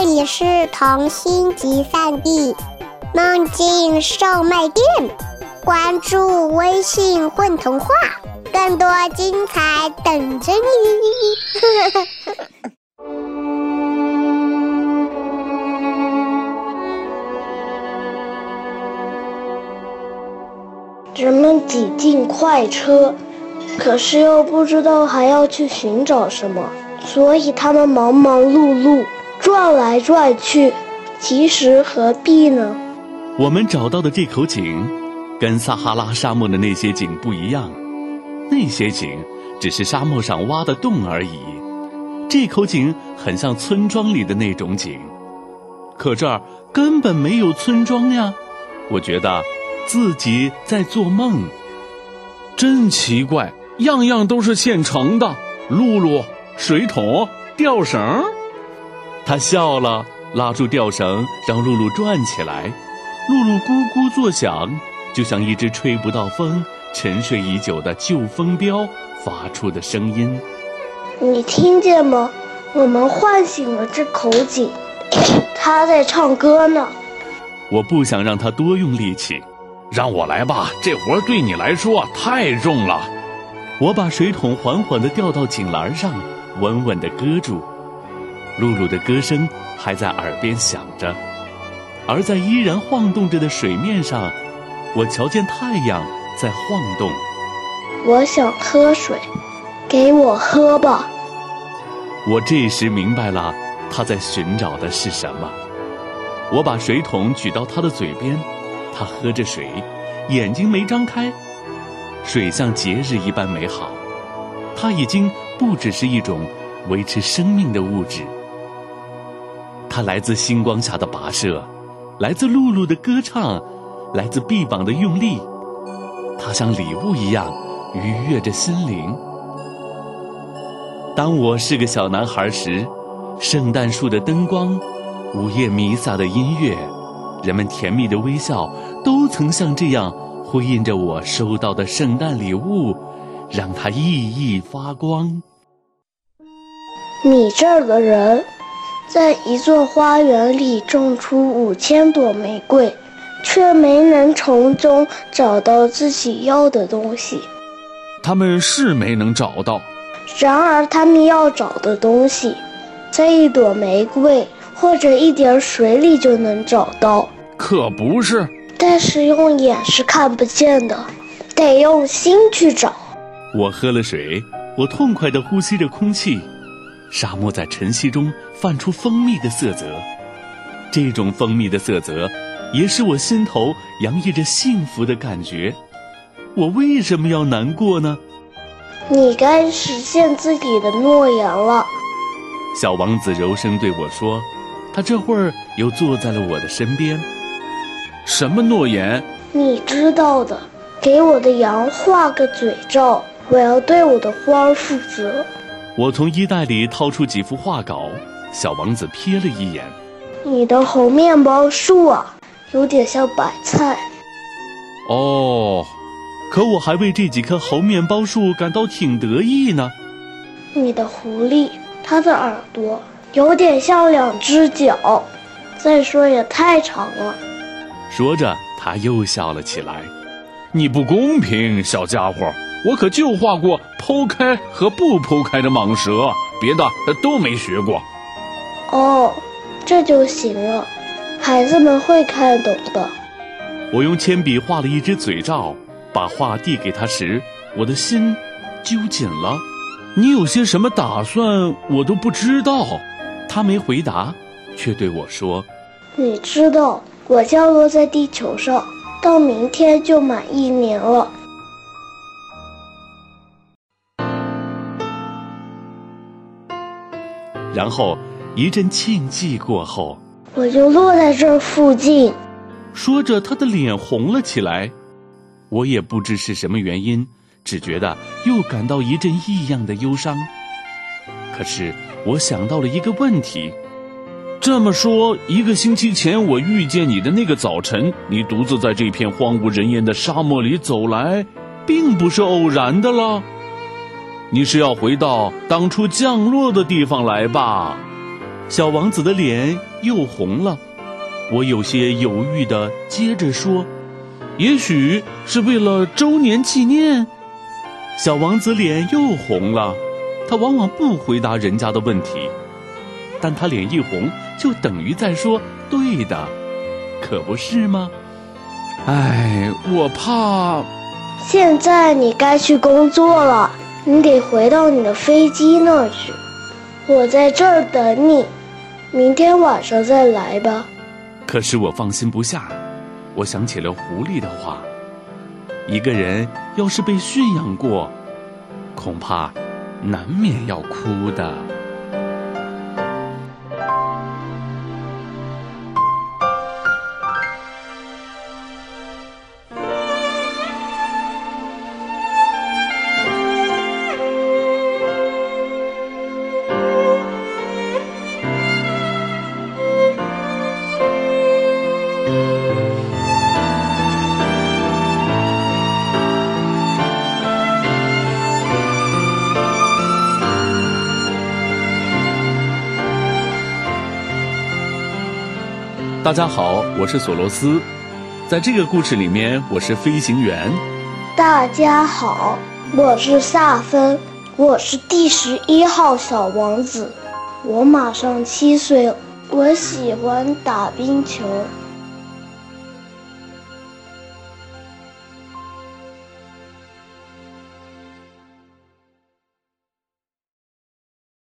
这里是童心集散地，梦境售卖店。关注微信“混童话”，更多精彩等着你。人们挤进快车，可是又不知道还要去寻找什么，所以他们忙忙碌碌。转来转去，其实何必呢？我们找到的这口井，跟撒哈拉沙漠的那些井不一样。那些井只是沙漠上挖的洞而已，这口井很像村庄里的那种井。可这儿根本没有村庄呀！我觉得自己在做梦。真奇怪，样样都是现成的：露露、水桶、吊绳。他笑了，拉住吊绳，让露露转起来。露露咕咕作响，就像一只吹不到风、沉睡已久的旧风标发出的声音。你听见吗？我们唤醒了这口井，它在唱歌呢。我不想让它多用力气，让我来吧，这活对你来说太重了。我把水桶缓缓地吊到井栏上，稳稳地搁住。露露的歌声还在耳边响着，而在依然晃动着的水面上，我瞧见太阳在晃动。我想喝水，给我喝吧。我这时明白了，他在寻找的是什么。我把水桶举到他的嘴边，他喝着水，眼睛没张开。水像节日一般美好，它已经不只是一种维持生命的物质。它来自星光下的跋涉，来自露露的歌唱，来自臂膀的用力。它像礼物一样愉悦着心灵。当我是个小男孩时，圣诞树的灯光，午夜弥撒的音乐，人们甜蜜的微笑，都曾像这样辉映着我收到的圣诞礼物，让它熠熠发光。你这儿的人。在一座花园里种出五千朵玫瑰，却没能从中找到自己要的东西。他们是没能找到，然而他们要找的东西，在一朵玫瑰或者一点水里就能找到。可不是，但是用眼是看不见的，得用心去找。我喝了水，我痛快地呼吸着空气。沙漠在晨曦中泛出蜂蜜的色泽，这种蜂蜜的色泽，也使我心头洋溢着幸福的感觉。我为什么要难过呢？你该实现自己的诺言了。小王子柔声对我说，他这会儿又坐在了我的身边。什么诺言？你知道的，给我的羊画个嘴罩，我要对我的花儿负责。我从衣袋里掏出几幅画稿，小王子瞥了一眼。你的猴面包树啊，有点像白菜。哦，可我还为这几棵猴面包树感到挺得意呢。你的狐狸，它的耳朵有点像两只脚，再说也太长了。说着，他又笑了起来。你不公平，小家伙。我可就画过剖开和不剖开的蟒蛇，别的都没学过。哦，这就行了，孩子们会看懂的。我用铅笔画了一只嘴罩，把画递给他时，我的心揪紧了。你有些什么打算，我都不知道。他没回答，却对我说：“你知道，我降落在地球上，到明天就满一年了。”然后，一阵庆忌过后，我就落在这附近。说着，他的脸红了起来。我也不知是什么原因，只觉得又感到一阵异样的忧伤。可是，我想到了一个问题：这么说，一个星期前我遇见你的那个早晨，你独自在这片荒无人烟的沙漠里走来，并不是偶然的了。你是要回到当初降落的地方来吧？小王子的脸又红了。我有些犹豫的接着说：“也许是为了周年纪念。”小王子脸又红了。他往往不回答人家的问题，但他脸一红，就等于在说“对的”，可不是吗？哎，我怕。现在你该去工作了，你得回到你的飞机那儿去。我在这儿等你，明天晚上再来吧。可是我放心不下，我想起了狐狸的话：一个人要是被驯养过，恐怕难免要哭的。大家好，我是索罗斯，在这个故事里面，我是飞行员。大家好，我是萨芬，我是第十一号小王子，我马上七岁，我喜欢打冰球。